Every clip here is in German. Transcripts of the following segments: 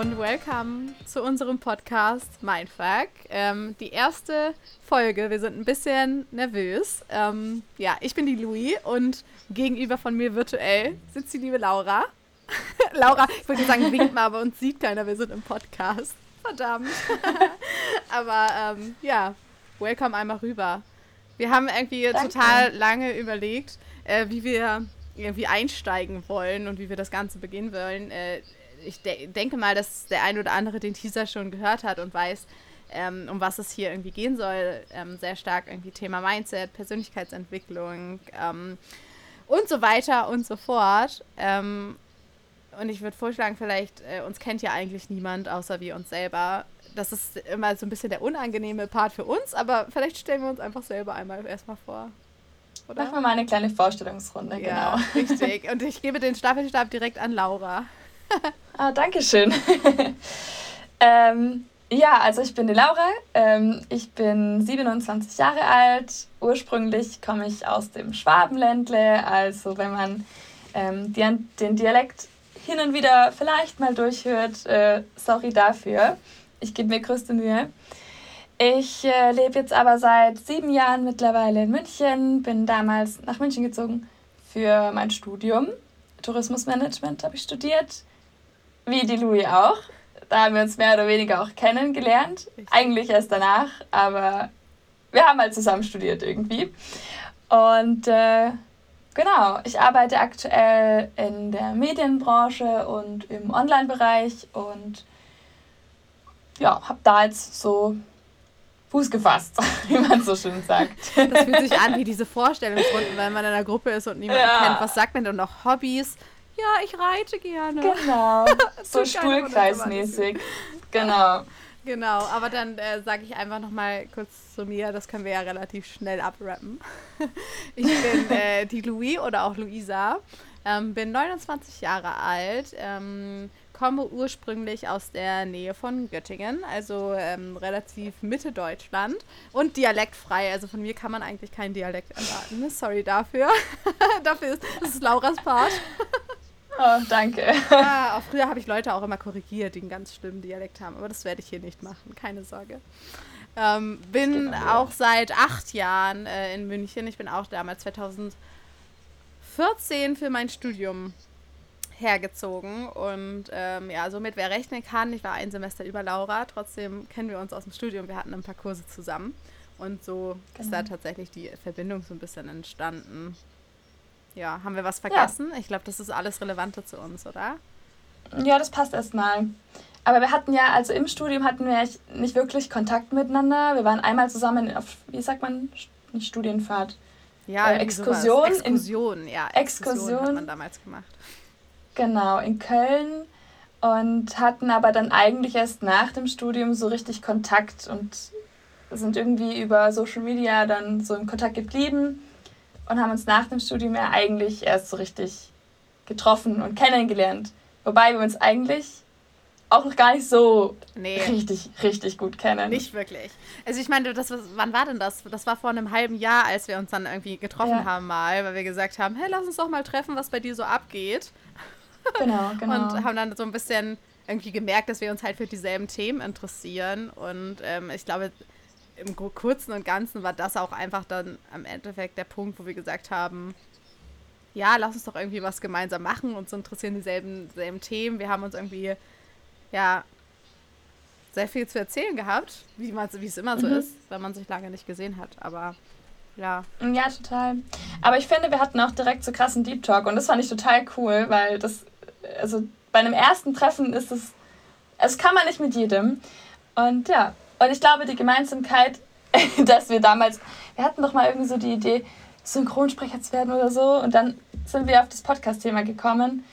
und welcome zu unserem Podcast Mindfuck. Ähm, die erste Folge, wir sind ein bisschen nervös. Ähm, ja, ich bin die Louis und gegenüber von mir virtuell sitzt die liebe Laura. Laura, ich würde sagen, winkt mal, aber uns sieht keiner, wir sind im Podcast. Verdammt. aber ähm, ja, welcome einmal rüber. Wir haben irgendwie Danke. total lange überlegt, äh, wie wir irgendwie einsteigen wollen und wie wir das Ganze beginnen wollen. Äh, ich de denke mal, dass der ein oder andere den Teaser schon gehört hat und weiß, ähm, um was es hier irgendwie gehen soll. Ähm, sehr stark irgendwie Thema Mindset, Persönlichkeitsentwicklung ähm, und so weiter und so fort. Ähm, und ich würde vorschlagen, vielleicht, äh, uns kennt ja eigentlich niemand außer wir uns selber. Das ist immer so ein bisschen der unangenehme Part für uns, aber vielleicht stellen wir uns einfach selber einmal erstmal vor. Oder? Machen wir mal eine kleine Vorstellungsrunde, ja, genau. Richtig. Und ich gebe den Staffelstab direkt an Laura. ah, danke schön. ähm, ja, also ich bin die Laura. Ähm, ich bin 27 Jahre alt. Ursprünglich komme ich aus dem Schwabenländle. Also wenn man ähm, den, den Dialekt hin und wieder vielleicht mal durchhört, äh, sorry dafür. Ich gebe mir größte Mühe. Ich äh, lebe jetzt aber seit sieben Jahren mittlerweile in München, bin damals nach München gezogen für mein Studium. Tourismusmanagement habe ich studiert, wie die Louis auch. Da haben wir uns mehr oder weniger auch kennengelernt. Eigentlich erst danach, aber wir haben halt zusammen studiert irgendwie. Und äh, genau, ich arbeite aktuell in der Medienbranche und im Online-Bereich und ja, habe da jetzt so Fuß gefasst, wie man so schön sagt. Das fühlt sich an wie diese Vorstellungsrunden, wenn man in einer Gruppe ist und niemand ja. kennt. Was sagt man denn noch? Hobbys? Ja, ich reite gerne. Genau, so Stuhlkreismäßig. Genau. Genau, aber dann äh, sage ich einfach nochmal kurz zu mir, das können wir ja relativ schnell abrappen. ich bin äh, die Louis oder auch Luisa, ähm, bin 29 Jahre alt, ähm, komme ursprünglich aus der Nähe von Göttingen, also ähm, relativ Mitte Deutschland und dialektfrei. Also von mir kann man eigentlich keinen Dialekt erwarten. Sorry dafür. dafür ist das ist Lauras Part. Oh, danke. Ja, auch früher habe ich Leute auch immer korrigiert, die einen ganz schlimmen Dialekt haben, aber das werde ich hier nicht machen, keine Sorge. Ähm, bin auch seit acht Jahren äh, in München. Ich bin auch damals 2014 für mein Studium hergezogen. Und ähm, ja, somit wer rechnen kann, ich war ein Semester über Laura, trotzdem kennen wir uns aus dem Studium, wir hatten ein paar Kurse zusammen. Und so genau. ist da genau. tatsächlich die Verbindung so ein bisschen entstanden. Ja, haben wir was vergessen? Ja. Ich glaube, das ist alles Relevante zu uns, oder? Ja, das passt erstmal. Aber wir hatten ja, also im Studium hatten wir nicht wirklich Kontakt miteinander. Wir waren einmal zusammen auf, wie sagt man, nicht Studienfahrt. Ja, äh, Exkursion. Exkursion, ja. Exkursion, Exkursion hat man damals gemacht. Genau, in Köln und hatten aber dann eigentlich erst nach dem Studium so richtig Kontakt und sind irgendwie über Social Media dann so im Kontakt geblieben und haben uns nach dem Studium ja eigentlich erst so richtig getroffen und kennengelernt. Wobei wir uns eigentlich auch noch gar nicht so nee. richtig, richtig gut kennen. Nicht wirklich. Also ich meine, das, wann war denn das? Das war vor einem halben Jahr, als wir uns dann irgendwie getroffen ja. haben mal, weil wir gesagt haben, hey, lass uns doch mal treffen, was bei dir so abgeht. Genau, genau. und haben dann so ein bisschen irgendwie gemerkt, dass wir uns halt für dieselben Themen interessieren. Und ähm, ich glaube, im Kurzen und Ganzen war das auch einfach dann am Endeffekt der Punkt, wo wir gesagt haben, ja, lass uns doch irgendwie was gemeinsam machen. Uns interessieren dieselben, dieselben Themen. Wir haben uns irgendwie, ja, sehr viel zu erzählen gehabt, wie, es immer so mhm. ist, wenn man sich lange nicht gesehen hat. Aber ja. Ja, total. Aber ich finde, wir hatten auch direkt so krassen Deep Talk und das fand ich total cool, weil das also bei einem ersten Treffen ist es, es kann man nicht mit jedem. Und ja, und ich glaube, die Gemeinsamkeit, dass wir damals, wir hatten doch mal irgendwie so die Idee, Synchronsprecher zu werden oder so. Und dann sind wir auf das Podcast-Thema gekommen.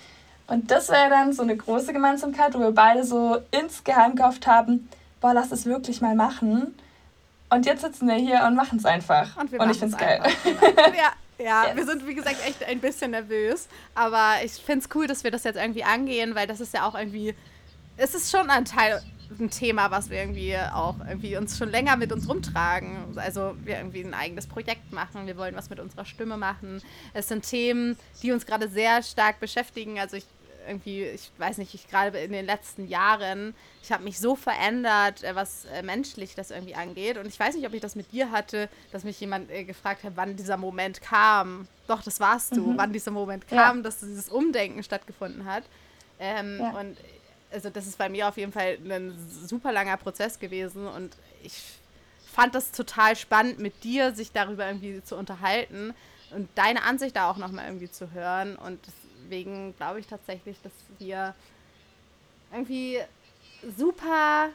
Und das wäre dann so eine große Gemeinsamkeit, wo wir beide so insgeheim gehofft haben, boah, lass es wirklich mal machen. Und jetzt sitzen wir hier und machen es einfach. Und, und ich finde es geil. ja, ja, yes. wir sind wie gesagt echt ein bisschen nervös. Aber ich finde es cool, dass wir das jetzt irgendwie angehen, weil das ist ja auch irgendwie. Es ist schon ein Teil, ein Thema, was wir irgendwie auch irgendwie uns schon länger mit uns rumtragen. Also wir irgendwie ein eigenes Projekt machen, wir wollen was mit unserer Stimme machen. Es sind Themen, die uns gerade sehr stark beschäftigen. Also ich irgendwie, ich weiß nicht, ich gerade in den letzten Jahren, ich habe mich so verändert, äh, was äh, menschlich das irgendwie angeht. Und ich weiß nicht, ob ich das mit dir hatte, dass mich jemand äh, gefragt hat, wann dieser Moment kam. Doch, das warst du, mhm. wann dieser Moment kam, ja. dass dieses Umdenken stattgefunden hat. Ähm, ja. Und also das ist bei mir auf jeden Fall ein super langer Prozess gewesen und ich fand das total spannend, mit dir sich darüber irgendwie zu unterhalten und deine Ansicht da auch nochmal irgendwie zu hören. Und deswegen glaube ich tatsächlich, dass wir irgendwie super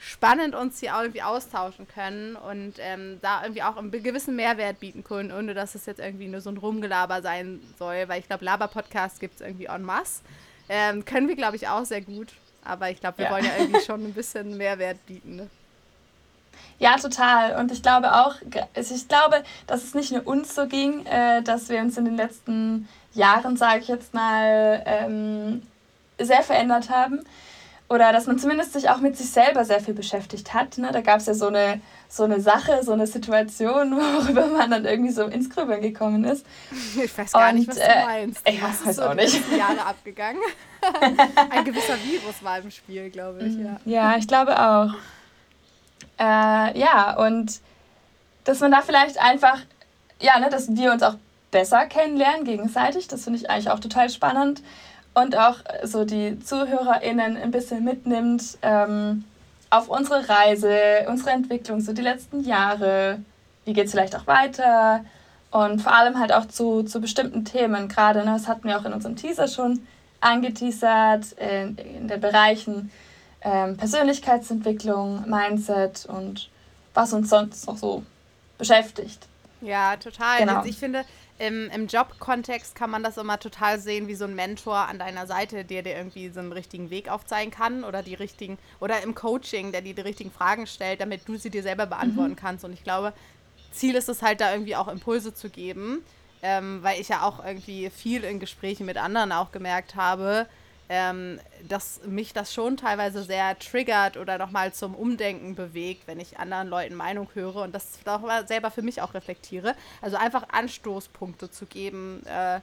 spannend uns hier auch irgendwie austauschen können und ähm, da irgendwie auch einen gewissen Mehrwert bieten können, ohne dass es jetzt irgendwie nur so ein Rumgelaber sein soll, weil ich glaube, Laber-Podcast gibt es irgendwie en masse. Ähm, können wir, glaube ich, auch sehr gut. Aber ich glaube, wir ja. wollen ja irgendwie schon ein bisschen Mehrwert bieten. Ne? Ja, total. Und ich glaube auch, also ich glaube, dass es nicht nur uns so ging, äh, dass wir uns in den letzten Jahren, sage ich jetzt mal, ähm, sehr verändert haben. Oder dass man zumindest sich auch mit sich selber sehr viel beschäftigt hat. Ne? Da gab es ja so eine, so eine Sache, so eine Situation, worüber man dann irgendwie so ins Grübeln gekommen ist. Ich weiß gar Und, nicht, was du äh, meinst. Ich was weiß so auch nicht. Jahre abgegangen? Ein gewisser Virus war im Spiel, glaube ich. Ja, ja ich glaube auch. Äh, ja, und dass man da vielleicht einfach, ja, ne, dass wir uns auch besser kennenlernen gegenseitig, das finde ich eigentlich auch total spannend. Und auch so die ZuhörerInnen ein bisschen mitnimmt ähm, auf unsere Reise, unsere Entwicklung, so die letzten Jahre. Wie geht es vielleicht auch weiter? Und vor allem halt auch zu, zu bestimmten Themen. Gerade, ne, das hatten wir auch in unserem Teaser schon angeteasert, in, in den Bereichen ähm, Persönlichkeitsentwicklung, Mindset und was uns sonst noch so beschäftigt. Ja, total. Genau. Ich finde, im, im Job-Kontext kann man das immer total sehen, wie so ein Mentor an deiner Seite, der dir irgendwie so einen richtigen Weg aufzeigen kann oder die richtigen, oder im Coaching, der dir die richtigen Fragen stellt, damit du sie dir selber beantworten mhm. kannst. Und ich glaube, Ziel ist es halt da irgendwie auch Impulse zu geben, ähm, weil ich ja auch irgendwie viel in Gesprächen mit anderen auch gemerkt habe, ähm, dass mich das schon teilweise sehr triggert oder nochmal zum Umdenken bewegt, wenn ich anderen Leuten Meinung höre und das selber für mich auch reflektiere. Also einfach Anstoßpunkte zu geben, äh,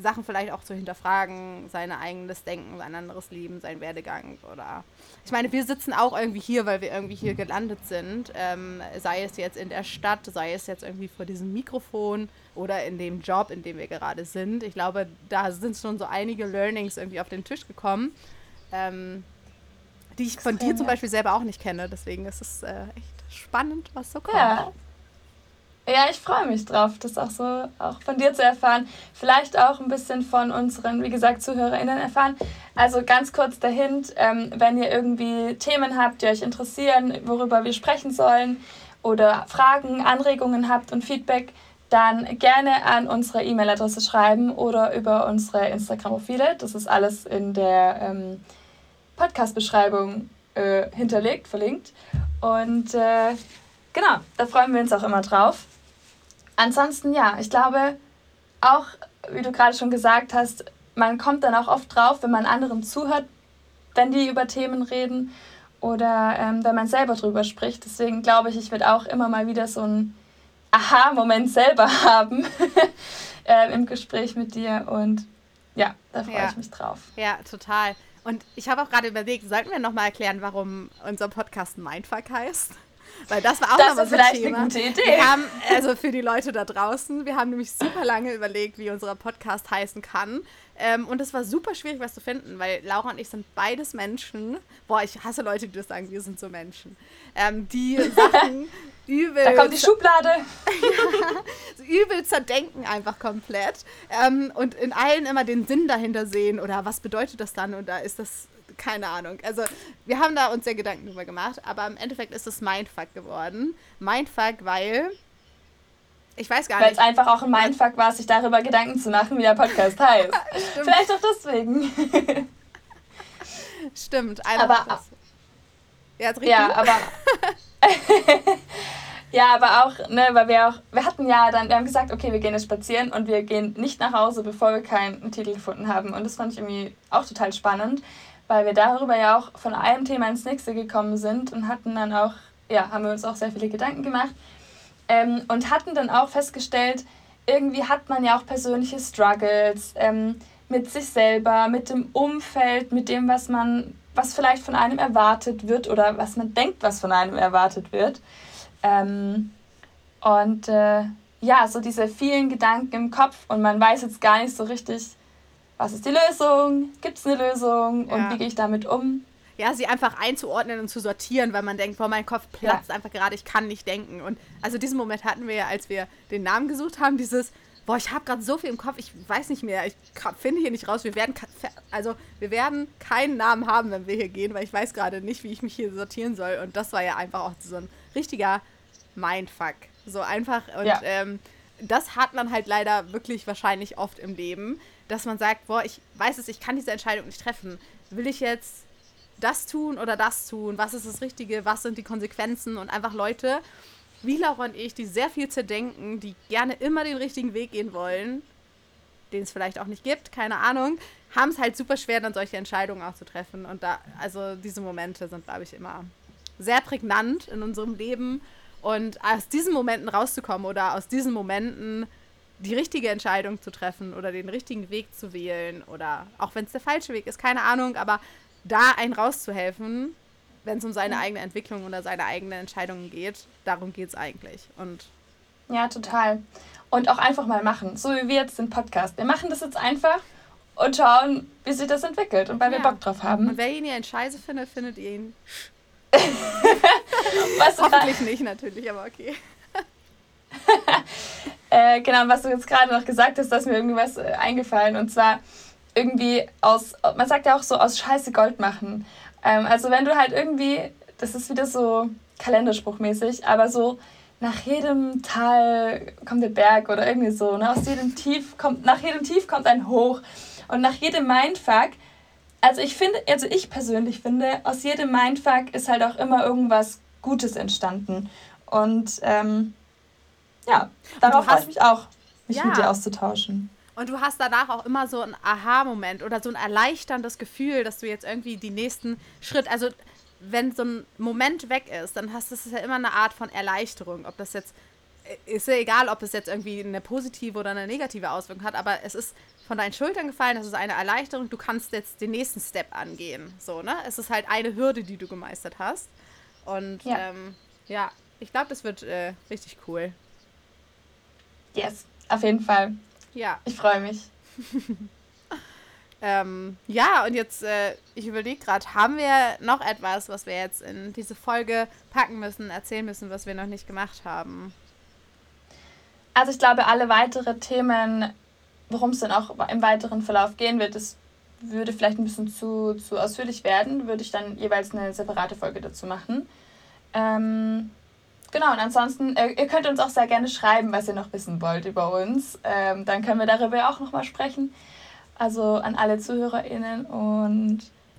Sachen vielleicht auch zu hinterfragen, sein eigenes Denken, sein anderes Leben, sein Werdegang oder. Ich meine, wir sitzen auch irgendwie hier, weil wir irgendwie hier gelandet sind. Ähm, sei es jetzt in der Stadt, sei es jetzt irgendwie vor diesem Mikrofon oder in dem Job, in dem wir gerade sind. Ich glaube, da sind schon so einige Learnings irgendwie auf den Tisch gekommen, ähm, die ich von dir zum Beispiel selber auch nicht kenne. Deswegen ist es äh, echt spannend, was so kommt. Ja. Ja, ich freue mich drauf, das auch so auch von dir zu erfahren. Vielleicht auch ein bisschen von unseren, wie gesagt, ZuhörerInnen erfahren. Also ganz kurz der Hint, ähm, wenn ihr irgendwie Themen habt, die euch interessieren, worüber wir sprechen sollen oder Fragen, Anregungen habt und Feedback, dann gerne an unsere E-Mail-Adresse schreiben oder über unsere Instagram-Profile. Das ist alles in der ähm, Podcast-Beschreibung äh, hinterlegt, verlinkt. Und äh, genau, da freuen wir uns auch immer drauf. Ansonsten ja, ich glaube auch, wie du gerade schon gesagt hast, man kommt dann auch oft drauf, wenn man anderen zuhört, wenn die über Themen reden oder ähm, wenn man selber drüber spricht. Deswegen glaube ich, ich werde auch immer mal wieder so einen Aha-Moment selber haben äh, im Gespräch mit dir und ja, da freue ja. ich mich drauf. Ja, total. Und ich habe auch gerade überlegt, sollten wir nochmal erklären, warum unser Podcast Mindfuck heißt? Weil das war auch das noch so ein Thema. Eine gute Idee. Wir haben, also für die Leute da draußen, wir haben nämlich super lange überlegt, wie unser Podcast heißen kann. Ähm, und es war super schwierig, was zu finden, weil Laura und ich sind beides Menschen. Boah, ich hasse Leute, die das sagen, wir sind so Menschen. Ähm, die Sachen übel. Da kommt die Schublade. ja, so übel zerdenken einfach komplett. Ähm, und in allen immer den Sinn dahinter sehen oder was bedeutet das dann? Und da ist das keine Ahnung. Also wir haben da uns sehr Gedanken drüber gemacht, aber im Endeffekt ist es Mindfuck geworden. Mindfuck, weil ich weiß gar Weil's nicht. Weil es einfach auch ein Mindfuck war, sich darüber Gedanken zu machen, wie der Podcast heißt. Vielleicht auch deswegen. Stimmt. Aber das. Ja, ja aber ja, aber auch, ne, weil wir auch, wir hatten ja dann, wir haben gesagt, okay, wir gehen jetzt spazieren und wir gehen nicht nach Hause, bevor wir keinen Titel gefunden haben. Und das fand ich irgendwie auch total spannend, weil wir darüber ja auch von einem Thema ins nächste gekommen sind und hatten dann auch, ja, haben wir uns auch sehr viele Gedanken gemacht ähm, und hatten dann auch festgestellt, irgendwie hat man ja auch persönliche Struggles, ähm, mit sich selber, mit dem Umfeld, mit dem, was man, was vielleicht von einem erwartet wird oder was man denkt, was von einem erwartet wird. Ähm, und äh, ja, so diese vielen Gedanken im Kopf und man weiß jetzt gar nicht so richtig, was ist die Lösung, gibt es eine Lösung und wie gehe ich damit um. Ja, sie einfach einzuordnen und zu sortieren, weil man denkt, boah, mein Kopf platzt ja. einfach gerade, ich kann nicht denken. Und also diesen Moment hatten wir ja, als wir den Namen gesucht haben, dieses, boah, ich habe gerade so viel im Kopf, ich weiß nicht mehr, ich finde hier nicht raus. Wir werden, also wir werden keinen Namen haben, wenn wir hier gehen, weil ich weiß gerade nicht, wie ich mich hier sortieren soll. Und das war ja einfach auch so ein richtiger Mindfuck. So einfach. Und ja. ähm, das hat man halt leider wirklich wahrscheinlich oft im Leben, dass man sagt, boah, ich weiß es, ich kann diese Entscheidung nicht treffen. Will ich jetzt das tun oder das tun? Was ist das Richtige? Was sind die Konsequenzen? Und einfach Leute wie Laura und ich, die sehr viel zerdenken, die gerne immer den richtigen Weg gehen wollen, den es vielleicht auch nicht gibt, keine Ahnung, haben es halt super schwer, dann solche Entscheidungen auch zu treffen. Und da, also diese Momente sind, glaube ich, immer sehr prägnant in unserem Leben. Und aus diesen Momenten rauszukommen oder aus diesen Momenten die richtige Entscheidung zu treffen oder den richtigen Weg zu wählen oder auch wenn es der falsche Weg ist, keine Ahnung, aber da einen rauszuhelfen, wenn es um seine eigene Entwicklung oder seine eigenen Entscheidungen geht, darum geht es eigentlich. Und ja, total. Und auch einfach mal machen, so wie wir jetzt den Podcast. Wir machen das jetzt einfach und schauen, wie sich das entwickelt und weil ja. wir Bock drauf haben. Und wer ihn hier in Scheiße findet, findet ihn was Hoffentlich nicht, natürlich, aber okay. äh, genau, was du jetzt gerade noch gesagt hast, dass mir irgendwie was äh, eingefallen und zwar irgendwie aus, man sagt ja auch so aus Scheiße Gold machen. Ähm, also wenn du halt irgendwie, das ist wieder so kalenderspruchmäßig, aber so nach jedem Tal kommt der Berg oder irgendwie so, ne? Aus jedem Tief kommt, nach jedem Tief kommt ein Hoch. Und nach jedem Mindfuck also ich finde, also ich persönlich finde, aus jedem Mindfuck ist halt auch immer irgendwas Gutes entstanden. Und ähm, ja, darauf freue ich mich auch, mich ja. mit dir auszutauschen. Und du hast danach auch immer so einen Aha-Moment oder so ein erleichterndes Gefühl, dass du jetzt irgendwie die nächsten Schritt, also wenn so ein Moment weg ist, dann hast du es ja immer eine Art von Erleichterung. Ob das jetzt, äh, ist ja egal, ob es jetzt irgendwie eine positive oder eine negative Auswirkung hat, aber es ist von deinen Schultern gefallen, das ist eine Erleichterung, du kannst jetzt den nächsten Step angehen. So, ne? Es ist halt eine Hürde, die du gemeistert hast. Und ja, ähm, ja ich glaube, das wird äh, richtig cool. Yes, auf jeden Fall. Ja. Ich freue mich. ähm, ja, und jetzt, äh, ich überlege gerade, haben wir noch etwas, was wir jetzt in diese Folge packen müssen, erzählen müssen, was wir noch nicht gemacht haben? Also ich glaube, alle weitere Themen worum es dann auch im weiteren Verlauf gehen wird, das würde vielleicht ein bisschen zu, zu ausführlich werden, würde ich dann jeweils eine separate Folge dazu machen. Ähm, genau, und ansonsten, äh, ihr könnt uns auch sehr gerne schreiben, was ihr noch wissen wollt über uns. Ähm, dann können wir darüber auch nochmal sprechen. Also an alle ZuhörerInnen und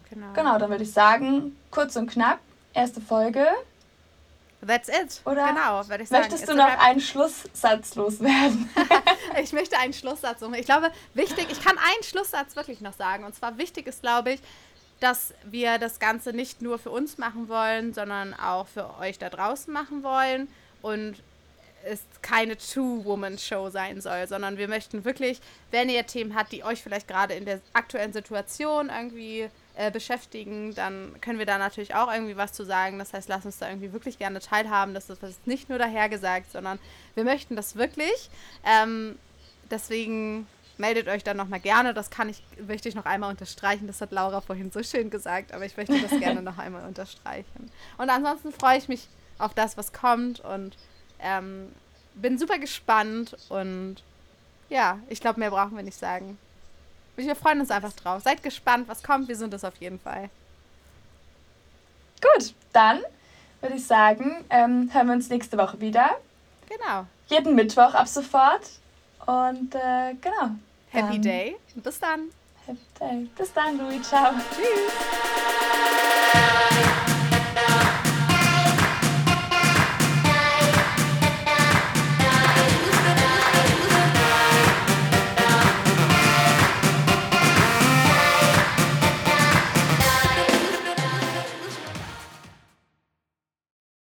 genau. genau, dann würde ich sagen, kurz und knapp, erste Folge. That's it. Oder genau, würde ich sagen. Möchtest du noch einen Schlusssatz loswerden? ich möchte einen Schlusssatz suchen. Ich glaube, wichtig, ich kann einen Schlusssatz wirklich noch sagen. Und zwar wichtig ist, glaube ich, dass wir das Ganze nicht nur für uns machen wollen, sondern auch für euch da draußen machen wollen. Und es keine Two-Woman-Show sein soll, sondern wir möchten wirklich, wenn ihr Themen habt, die euch vielleicht gerade in der aktuellen Situation irgendwie äh, beschäftigen, dann können wir da natürlich auch irgendwie was zu sagen. Das heißt, lasst uns da irgendwie wirklich gerne teilhaben. Das ist nicht nur dahergesagt, sondern wir möchten das wirklich. Ähm, deswegen meldet euch dann nochmal gerne. Das kann ich, möchte ich noch einmal unterstreichen. Das hat Laura vorhin so schön gesagt, aber ich möchte das gerne noch einmal unterstreichen. Und ansonsten freue ich mich auf das, was kommt und ähm, bin super gespannt und ja, ich glaube, mehr brauchen wir nicht sagen. Wir freuen uns einfach drauf. Seid gespannt, was kommt. Wir sind es auf jeden Fall. Gut, dann würde ich sagen, ähm, hören wir uns nächste Woche wieder. Genau. Jeden Mittwoch ab sofort. Und äh, genau. Happy Day. Bis dann. Happy Day. Bis dann, Louis. Ciao. Tschüss.